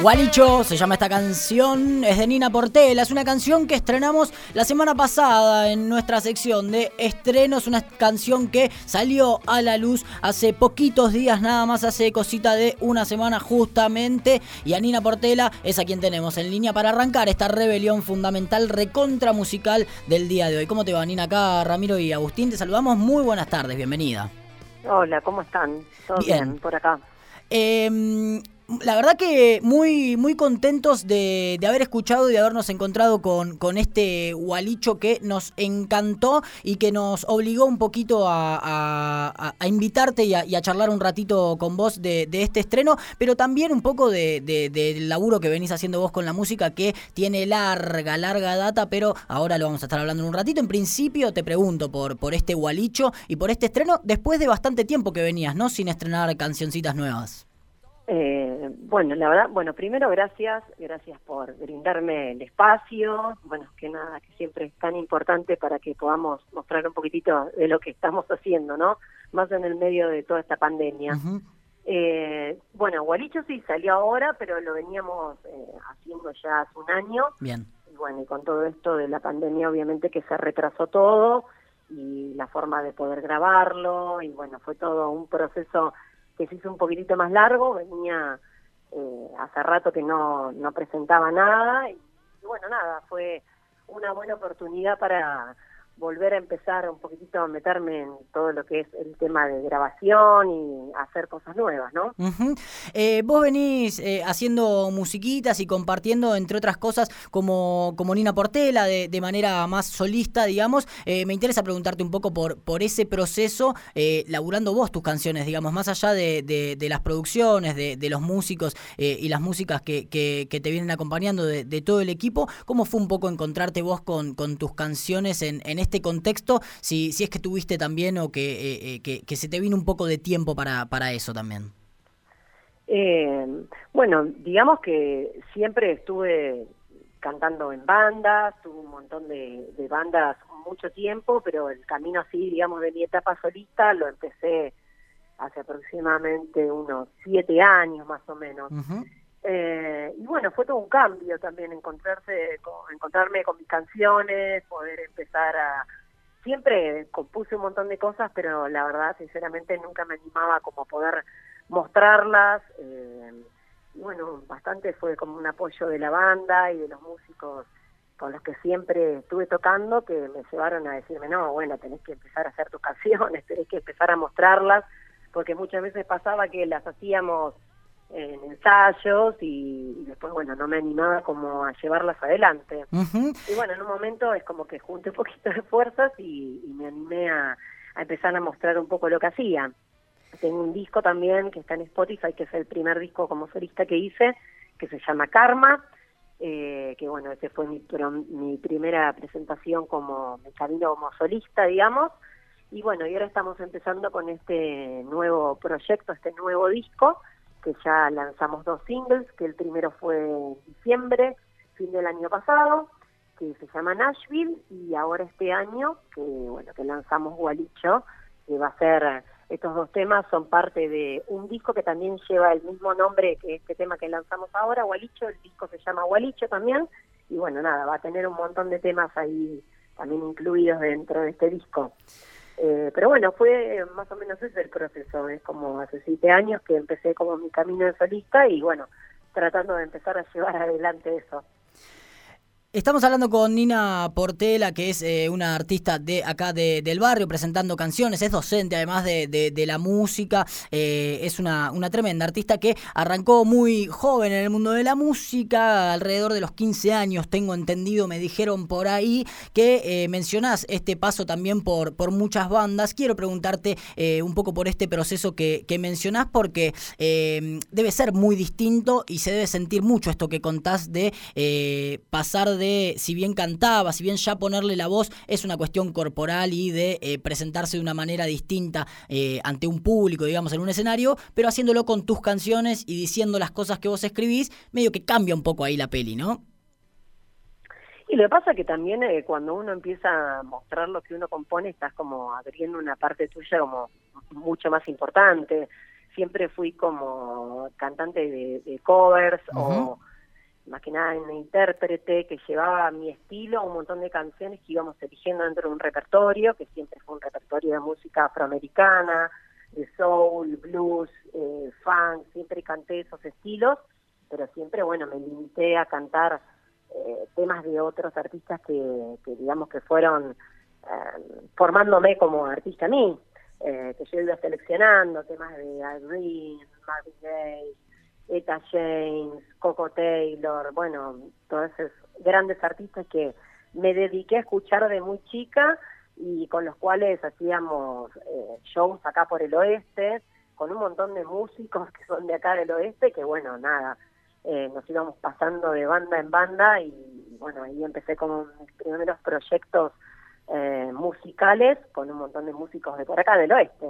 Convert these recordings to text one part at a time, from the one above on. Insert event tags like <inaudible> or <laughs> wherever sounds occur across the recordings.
Gualicho se llama esta canción, es de Nina Portela, es una canción que estrenamos la semana pasada en nuestra sección de estrenos, una canción que salió a la luz hace poquitos días, nada más hace cosita de una semana justamente, y a Nina Portela es a quien tenemos en línea para arrancar esta rebelión fundamental recontra musical del día de hoy. ¿Cómo te va Nina? Acá Ramiro y Agustín, te saludamos, muy buenas tardes, bienvenida. Hola, ¿cómo están? ¿Todo bien, por acá? Eh, la verdad que muy, muy contentos de, haber escuchado y de habernos encontrado con, con, este Gualicho que nos encantó y que nos obligó un poquito a, invitarte y, a, charlar un ratito con vos de, este estreno, pero también un poco de, del laburo que venís haciendo vos con la música que tiene larga, larga data, pero ahora lo vamos a estar hablando en un ratito. En principio te pregunto por, por este Gualicho y por este estreno después de bastante tiempo que venías, ¿no? Sin estrenar cancioncitas nuevas. Eh, bueno, la verdad, bueno, primero gracias, gracias por brindarme el espacio, bueno, que nada, que siempre es tan importante para que podamos mostrar un poquitito de lo que estamos haciendo, ¿no? Más en el medio de toda esta pandemia. eh, bueno, Gualicho sí salió ahora, pero lo veníamos eh, haciendo ya hace un año. Bien. Y bueno, y con todo esto de la pandemia, obviamente que se retrasó todo y la forma de poder grabarlo, y bueno, fue todo un proceso que se hizo un poquitito más largo, venía eh, hace rato que no, no presentaba nada y, bueno, nada, fue una buena oportunidad para volver a empezar un poquitito a meterme en todo lo que es el tema de grabación y hacer cosas nuevas, ¿no? Eh, vos venís eh, haciendo musiquitas y compartiendo, entre otras cosas, como, como Nina Portela, de, manera más solista, digamos. Eh, me interesa preguntarte un poco por, por ese proceso, laburando vos tus canciones, digamos, más allá de, de, las producciones, de, de los músicos y las músicas que, que, que te vienen acompañando de, todo el equipo. ¿Cómo fue un poco encontrarte vos con, con tus canciones en, en este contexto, si, si es que tuviste también o que, eh, eh, que, se te vino un poco de tiempo para, para eso también. Eh, bueno, digamos que siempre estuve cantando en bandas, tuve un montón de, de, bandas mucho tiempo, pero el camino así, digamos, de mi etapa solista lo empecé hace aproximadamente unos siete años más o menos. Eh, y bueno, fue todo un cambio también encontrarse, encontrarme con mis canciones, poder empezar a... Siempre compuse un montón de cosas, pero la verdad, sinceramente, nunca me animaba como poder mostrarlas. Eh, y bueno, bastante fue como un apoyo de la banda y de los músicos con los que siempre estuve tocando que me llevaron a decirme, no, bueno, tenés que empezar a hacer tus canciones, <laughs> tenés que empezar a mostrarlas, porque muchas veces pasaba que las hacíamos en ensayos y, después, bueno, no me animaba como a llevarlas adelante. Y bueno, en un momento es como que junté un poquito de fuerzas y, me animé a, empezar a mostrar un poco lo que hacía. Tengo un disco también que está en Spotify, que es el primer disco como solista que hice, que se llama Karma, eh, que bueno, ese fue mi, mi primera presentación como mi camino como solista, digamos. Y bueno, y ahora estamos empezando con este nuevo proyecto, este nuevo disco, que ya lanzamos dos singles, que el primero fue en diciembre, fin del año pasado, que se llama Nashville, y ahora este año, que bueno, que lanzamos Gualicho, que va a ser, estos dos temas son parte de un disco que también lleva el mismo nombre que este tema que lanzamos ahora, Gualicho, el disco se llama Gualicho también, y bueno, nada, va a tener un montón de temas ahí también incluidos dentro de este disco. Eh, pero bueno, fue más o menos ese el proceso. Es como hace siete años que empecé como mi camino de solista y bueno, tratando de empezar a llevar <laughs> adelante eso. Estamos hablando con Nina Portela, que es eh, una artista de acá de, del barrio, presentando canciones, es docente además de, de, la música, eh, es una, una tremenda artista que arrancó muy joven en el mundo de la música, alrededor de los 15 años, tengo entendido, me dijeron por ahí que eh, mencionás este paso también por, por muchas bandas. Quiero preguntarte un poco por este proceso que, que mencionás, porque debe ser muy distinto y se debe sentir mucho esto que contás de pasar de, si bien cantaba, si bien ya ponerle la voz es una cuestión corporal y de eh, presentarse de una manera distinta eh, ante un público, digamos, en un escenario, pero haciéndolo con tus canciones y diciendo las cosas que vos escribís, medio que cambia un poco ahí la peli, ¿no? Y lo que pasa es que también eh, cuando uno empieza a mostrar lo que uno compone, estás como abriendo una parte tuya como mucho más importante siempre fui como cantante de, covers o más que nada en intérprete que llevaba mi estilo, un montón de canciones que íbamos eligiendo dentro de un repertorio, que siempre fue un repertorio de música afroamericana, de soul, blues, eh, funk, siempre canté esos estilos, pero siempre, bueno, me limité a cantar eh, temas de otros artistas que, digamos que fueron eh, formándome como artista a mí, eh, que yo iba seleccionando temas de Green, Marvin Gaye, Eta James, Coco Taylor, bueno, todos esos grandes artistas que me dediqué a escuchar de muy chica y con los cuales hacíamos eh, shows acá por el oeste, con un montón de músicos <laughs> que son de acá del oeste, que bueno, nada, eh, nos íbamos pasando de banda en banda y bueno, ahí empecé con mis primeros proyectos eh, musicales con un montón de músicos de por acá del oeste.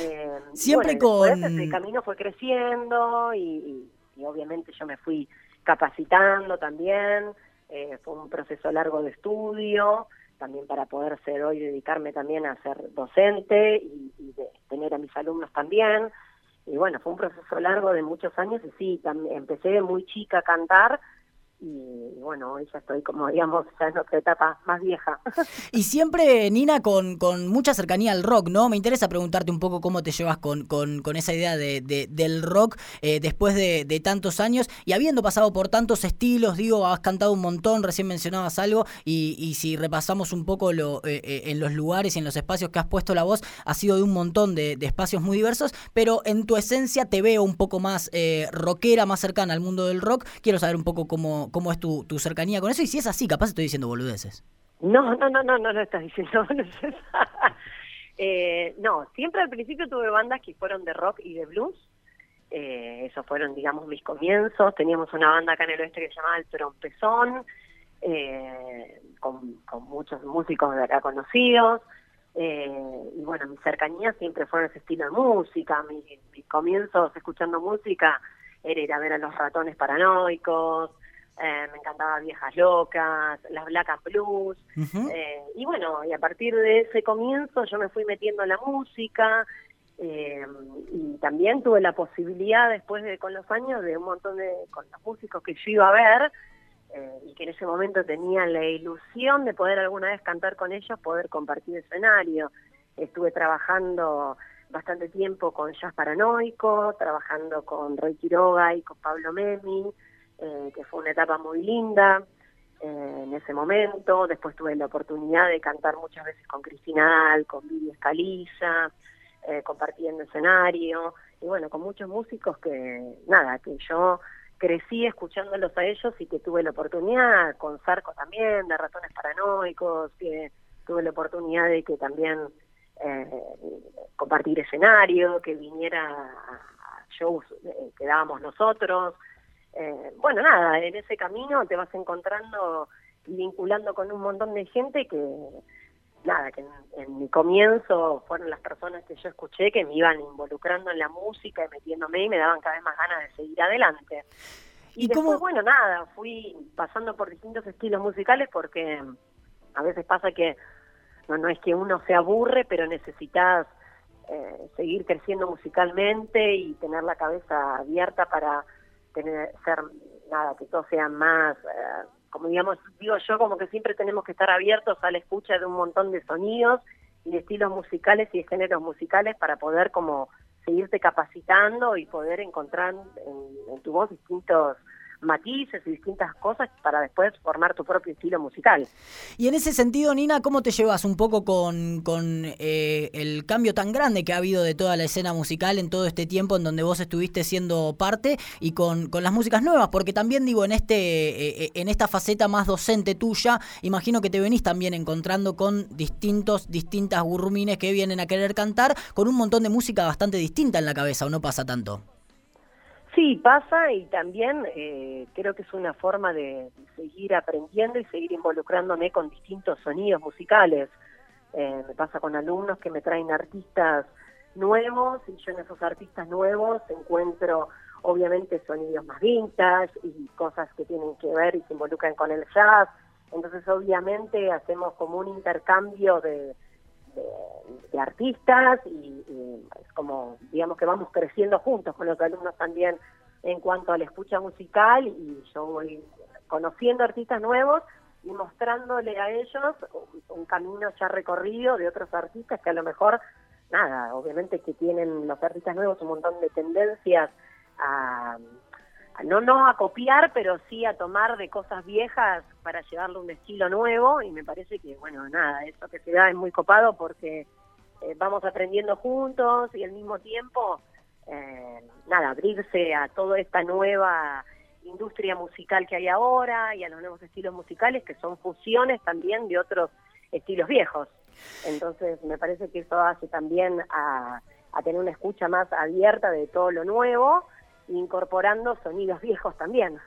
Eh, Siempre con... El camino fue creciendo y, obviamente yo me fui capacitando también, eh, fue un proceso largo de estudio, también para poder ser hoy dedicarme también a ser docente y, de tener a mis alumnos también. Y bueno, fue un proceso largo de muchos años y sí, empecé muy chica a cantar y bueno, ya estoy como digamos ya en otra etapa más vieja. <laughs> Y siempre, Nina, con, con mucha cercanía al rock, ¿no? Me interesa preguntarte un poco cómo te llevas con, con, con esa idea de, del rock eh, después de, de, tantos años y habiendo pasado por tantos estilos, digo, has cantado un montón, recién mencionabas algo y, y si repasamos un poco lo, eh, eh, en los lugares y en los espacios que has puesto la voz, ha sido de un montón de, de espacios muy diversos, pero en tu esencia te veo un poco más rockera, más cercana al mundo del rock. Quiero saber un poco cómo cómo, es tu, cercanía con eso y si es así, capaz estoy diciendo boludeces. No, no, no, no, no lo estás diciendo <laughs> eh, no, siempre al principio tuve bandas que fueron de rock y de blues. Eh, esos fueron, digamos, mis comienzos. Teníamos una banda acá en el oeste que se llamaba El Trompezón, eh, con, muchos músicos de acá conocidos. Eh, y bueno, mi cercanía siempre fue ese estilo de música. Mis, mis comienzos escuchando música era ir a ver a los ratones paranoicos, eh, me encantaba Viejas Locas, las Black and Blues, eh, y bueno, y a partir de ese comienzo yo me fui metiendo en la música, eh, y también tuve la posibilidad después de con los años de un montón de con los músicos que yo iba a ver y que en ese momento tenía la ilusión de poder alguna vez cantar con ellos, poder compartir escenario. Estuve trabajando bastante tiempo con Jazz Paranoico, trabajando con Roy Quiroga y con Pablo Memi, eh, que fue una etapa muy linda eh, en ese momento. Después tuve la oportunidad de cantar muchas veces con Cristina Al, con Vivi Escaliza, eh, compartiendo escenario, y bueno, con muchos músicos que, nada, que yo crecí escuchándolos a ellos y que tuve la oportunidad, con Sarco también, de Ratones Paranoicos, que tuve la oportunidad de que también eh, compartir escenario, que viniera a shows que dábamos nosotros, eh, bueno, nada, en ese camino te vas encontrando y vinculando con un montón de gente que, nada, que en, mi comienzo fueron las personas que yo escuché que me iban involucrando en la música y metiéndome y me daban cada vez más ganas de seguir adelante. Y, después, bueno, nada, fui pasando por distintos estilos musicales porque a veces pasa que no, no es que uno se aburre, pero necesitas eh, seguir creciendo musicalmente y tener la cabeza abierta para tener, ser, nada, que todo sea más, eh, como digamos, digo yo, como que siempre tenemos que estar abiertos a la escucha de un montón de sonidos y de estilos musicales y de géneros musicales para poder como seguirte capacitando y poder encontrar en tu voz distintos matices y distintas cosas para después formar tu propio estilo musical. Y en ese sentido, Nina, ¿cómo te llevas un poco con, con eh, el cambio tan grande que ha habido de toda la escena musical en todo este tiempo en donde vos estuviste siendo parte y con, con las músicas nuevas? Porque también digo, en, este, eh, eh, en esta faceta más docente tuya, imagino que te venís también encontrando con distintos, distintas gurrumines que vienen a querer cantar con un montón de música bastante distinta en la cabeza, ¿o no pasa tanto? Sí, pasa y también eh, creo que es una forma de, seguir aprendiendo y seguir involucrándome con distintos sonidos musicales. Eh, me pasa con alumnos que me traen artistas nuevos y yo en esos artistas nuevos encuentro obviamente sonidos más vintage y cosas que tienen que ver y se involucran con el jazz. Entonces obviamente hacemos como un intercambio de, de, artistas y, es como, digamos que vamos creciendo juntos con los alumnos también en cuanto a la escucha musical y yo voy conociendo artistas nuevos y mostrándole a ellos un, camino ya recorrido de otros artistas que a lo mejor, nada, obviamente que tienen los artistas nuevos un montón de tendencias a, no, no a copiar, pero sí a tomar de cosas viejas para llevarle un estilo nuevo y me parece que, bueno, nada, eso que se da es muy copado porque eh, vamos aprendiendo juntos y al mismo tiempo, eh, nada, abrirse a toda esta nueva industria musical que hay ahora y a los nuevos estilos musicales que son fusiones también de otros estilos viejos. Entonces me parece que eso hace también a, a tener una escucha más abierta de todo lo nuevo incorporando sonidos viejos también.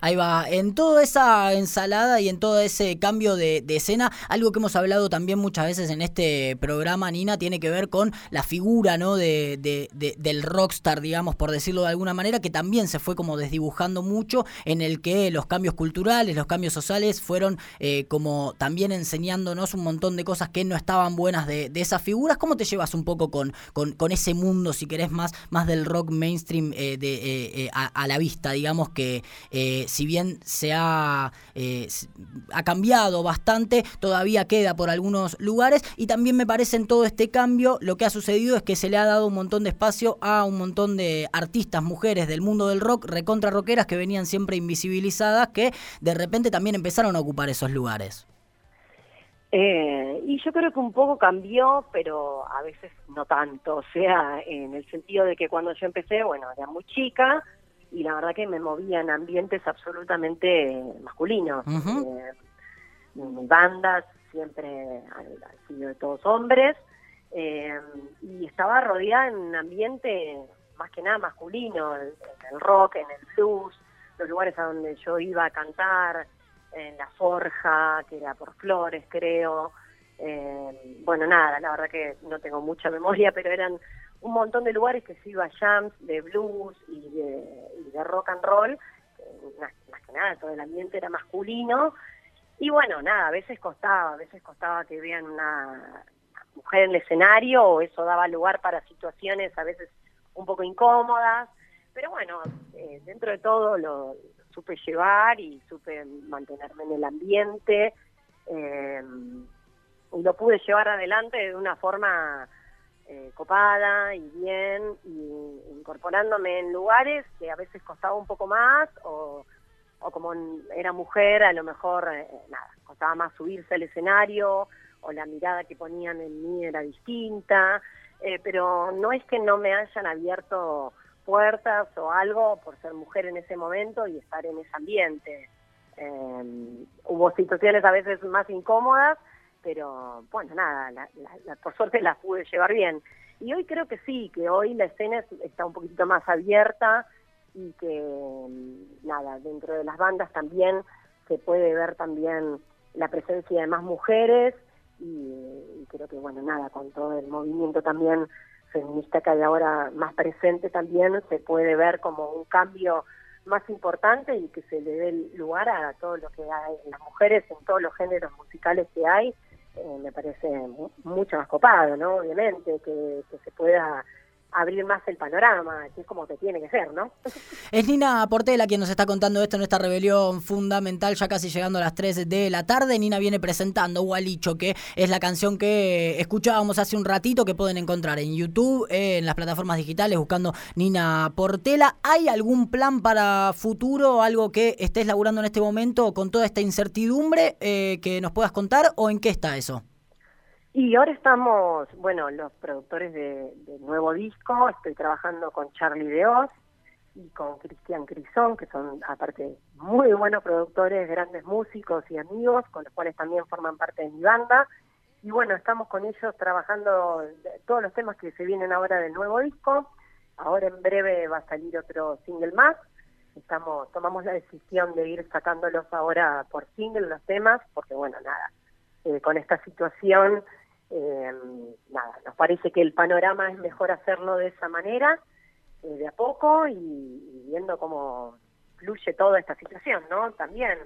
Ahí va, en toda esa ensalada y en todo ese cambio de, escena, algo que hemos hablado también muchas veces en este programa, Nina, tiene que ver con la figura ¿no? de, del rockstar, digamos, por decirlo de alguna manera, que también se fue como desdibujando mucho, en el que los cambios culturales, los cambios sociales fueron eh, como también enseñándonos un montón de cosas que no estaban buenas de, esas figuras. ¿Cómo te llevas un poco con, con, ese mundo, si querés, más, más del rock mainstream eh, de eh, eh, a, la vista, digamos que eh, si bien se ha, ha cambiado bastante, todavía queda por algunos lugares y también me parece en todo este cambio lo que ha sucedido es que se le ha dado un montón de espacio a un montón de artistas, mujeres del mundo del rock, recontra rockeras que venían siempre invisibilizadas, que de repente también empezaron a ocupar esos lugares. Eh, y yo creo que un poco cambió, pero a veces no tanto. O sea, en el sentido de que cuando yo empecé, bueno, era muy chica y la verdad que me movía en ambientes absolutamente masculinos. Eh, mi bandas siempre han, sido de todos hombres eh, y estaba rodeada en un ambiente más que nada masculino, en el rock, en el blues, los lugares a donde yo iba a cantar en La Forja, que era por Flores, creo. Eh, bueno, nada, la verdad que no tengo mucha memoria, pero eran un montón de lugares que se iba a jams de blues y de, rock and roll. Más, que nada, todo el ambiente era masculino. Y bueno, nada, a veces costaba, a veces costaba que vean una mujer en el escenario o eso daba lugar para situaciones a veces un poco incómodas. Pero bueno, eh, dentro de todo lo, supe llevar y supe mantenerme en el ambiente eh, y lo pude llevar adelante de una forma eh, copada y bien y incorporándome en lugares que a veces costaba un poco más o, como era mujer a lo mejor eh, nada costaba más subirse al escenario o la mirada que ponían en mí era distinta pero no es que no me hayan abierto puertas o algo por ser mujer en ese momento y estar en ese ambiente. Em, hubo situaciones a veces más incómodas, pero bueno, nada, la, por suerte las pude llevar bien. Y hoy creo que sí, que hoy la escena está un poquito más abierta y que em, nada, dentro de las bandas también se puede ver también la presencia de más mujeres y creo que bueno, nada, con todo el movimiento también feminista que hay ahora más presente también se puede ver como un cambio más importante y que se le dé lugar a todo lo que hay las mujeres en todos los géneros musicales que hay eh, me parece mucho más copado no obviamente que se pueda abrir más el panorama, que es como que tiene que ser, ¿no? <laughs> Es Nina Portela quien nos está contando esto en esta rebelión fundamental, ya casi llegando a las 3 de la tarde. Nina viene presentando Gualicho, que es la canción que escuchábamos hace un ratito, que pueden encontrar en YouTube, en las plataformas digitales, buscando Nina Portela. ¿Hay algún plan para futuro, algo que estés laburando en este momento con toda esta incertidumbre eh, que nos puedas contar o en qué está eso? Y ahora estamos, bueno, los productores de, nuevo disco, estoy trabajando con Charlie Deos y con Cristian Crisón, que son aparte muy buenos productores, grandes músicos y amigos, con los cuales también forman parte de mi banda. Y bueno, estamos con ellos trabajando todos los temas que se vienen ahora del nuevo disco. Ahora en breve va a salir otro single más. Estamos, tomamos la decisión de ir sacándolos ahora por single los temas, porque bueno, nada, eh, con esta situación eh, nada, nos parece que el panorama es mejor hacerlo de esa manera, eh, de a poco, y, viendo cómo fluye toda esta situación, ¿no? También.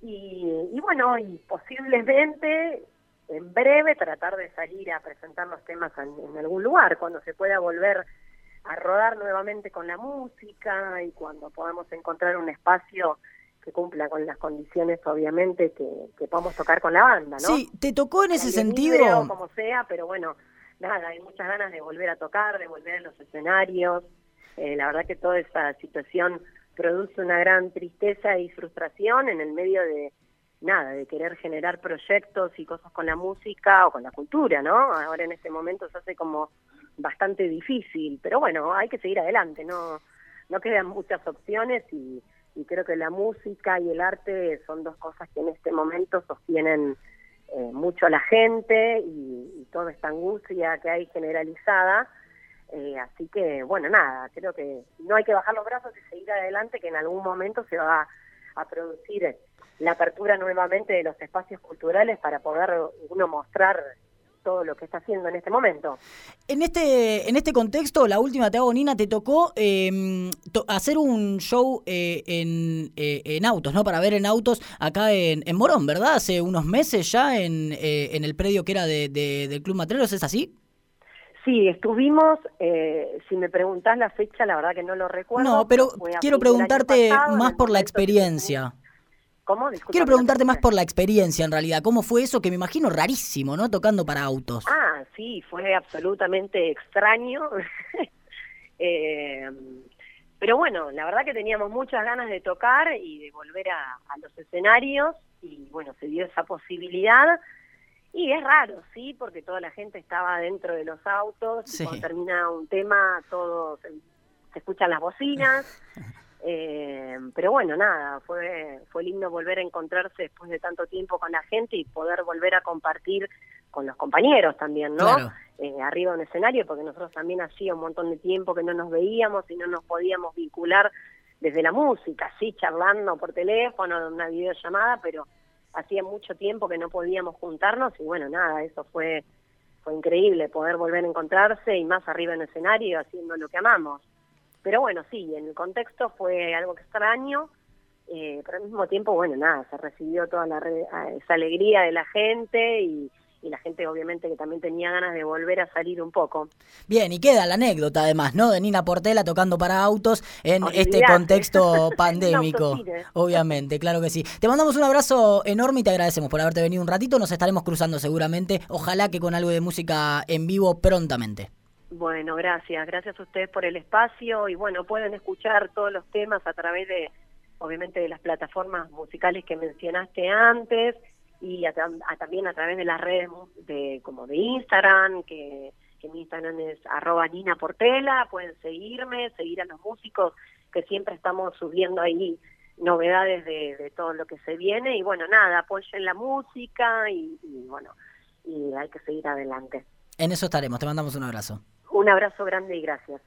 Y, bueno, y posiblemente en breve tratar de salir a presentar los temas en, algún lugar, cuando se pueda volver a rodar nuevamente con la música y cuando podamos encontrar un espacio que cumpla con las condiciones, obviamente, que, que podamos tocar con la banda, ¿no? Sí, ¿te tocó en ese sentido? como sea, pero bueno, nada, hay muchas ganas de volver a tocar, de volver a los escenarios. Eh, la verdad que toda esa situación produce una gran tristeza y frustración en el medio de, nada, de querer generar proyectos y cosas con la música o con la cultura, ¿no? Ahora en este momento se hace como bastante difícil, pero bueno, hay que seguir adelante, no, no quedan muchas opciones y, creo que la música y el arte son dos cosas que en este momento sostienen eh, mucho a la gente y, toda esta angustia que hay generalizada. Eh, así que, bueno, nada, creo que no hay que bajar los brazos y seguir adelante, que en algún momento se va a producir la apertura nuevamente de los espacios culturales para poder uno mostrar todo lo que está haciendo en este momento. En este, en este contexto, la última te hago, Nina, te tocó em, hacer un show eh, en, eh, en, autos, ¿no? Para ver en autos acá en, en Morón, ¿verdad? Hace unos meses ya en, eh, en el predio que era de, del Club Matreros, ¿es así? Sí, estuvimos, si me preguntás la fecha, la verdad que no lo recuerdo. No, pero quiero preguntarte más por la experiencia. ¿Cómo? Quiero preguntarte más por la experiencia en realidad. ¿Cómo fue eso? Que me imagino rarísimo, ¿no? Tocando para autos. Ah, sí, fue absolutamente extraño. <laughs> eh, pero bueno, la verdad que teníamos muchas ganas de tocar y de volver a, los escenarios y bueno, se dio esa posibilidad. Y es raro, sí, porque toda la gente estaba dentro de los autos y cuando termina un tema todos se, se escuchan las bocinas. <laughs> Eh, pero bueno, nada, fue, fue lindo volver a encontrarse después de tanto tiempo con la gente y poder volver a compartir con los compañeros también, ¿no? Eh, arriba en escenario, porque nosotros también hacía un montón de tiempo que no nos veíamos y no nos podíamos vincular desde la música, sí, charlando por teléfono, una videollamada, pero hacía mucho tiempo que no podíamos juntarnos y bueno, nada, eso fue, fue increíble poder volver a encontrarse y más arriba en escenario haciendo lo que amamos. Pero bueno, sí, en el contexto fue algo extraño, eh, pero al mismo tiempo, bueno, nada, se recibió toda la esa alegría de la gente y, la gente obviamente que también tenía ganas de volver a salir un poco. Bien, y queda la anécdota además, ¿no? De Nina Portela tocando para autos en este contexto <laughs> pandémico. obviamente, claro que sí. Te mandamos un abrazo enorme y te agradecemos por haberte venido un ratito. Nos estaremos cruzando seguramente. Ojalá que con algo de música en vivo prontamente. Bueno, gracias. Gracias a ustedes por el espacio y bueno, pueden escuchar todos los temas a través de, obviamente, de las plataformas musicales que mencionaste antes y también a través de las redes de como de Instagram, que, que mi Instagram es arroba Nina Portela, pueden seguirme, seguir a los músicos que siempre estamos subiendo ahí novedades de, de todo lo que se viene y bueno, nada, apoyen la música y, y bueno, y hay que seguir adelante. En eso estaremos, te mandamos un abrazo. Un abrazo grande y gracias.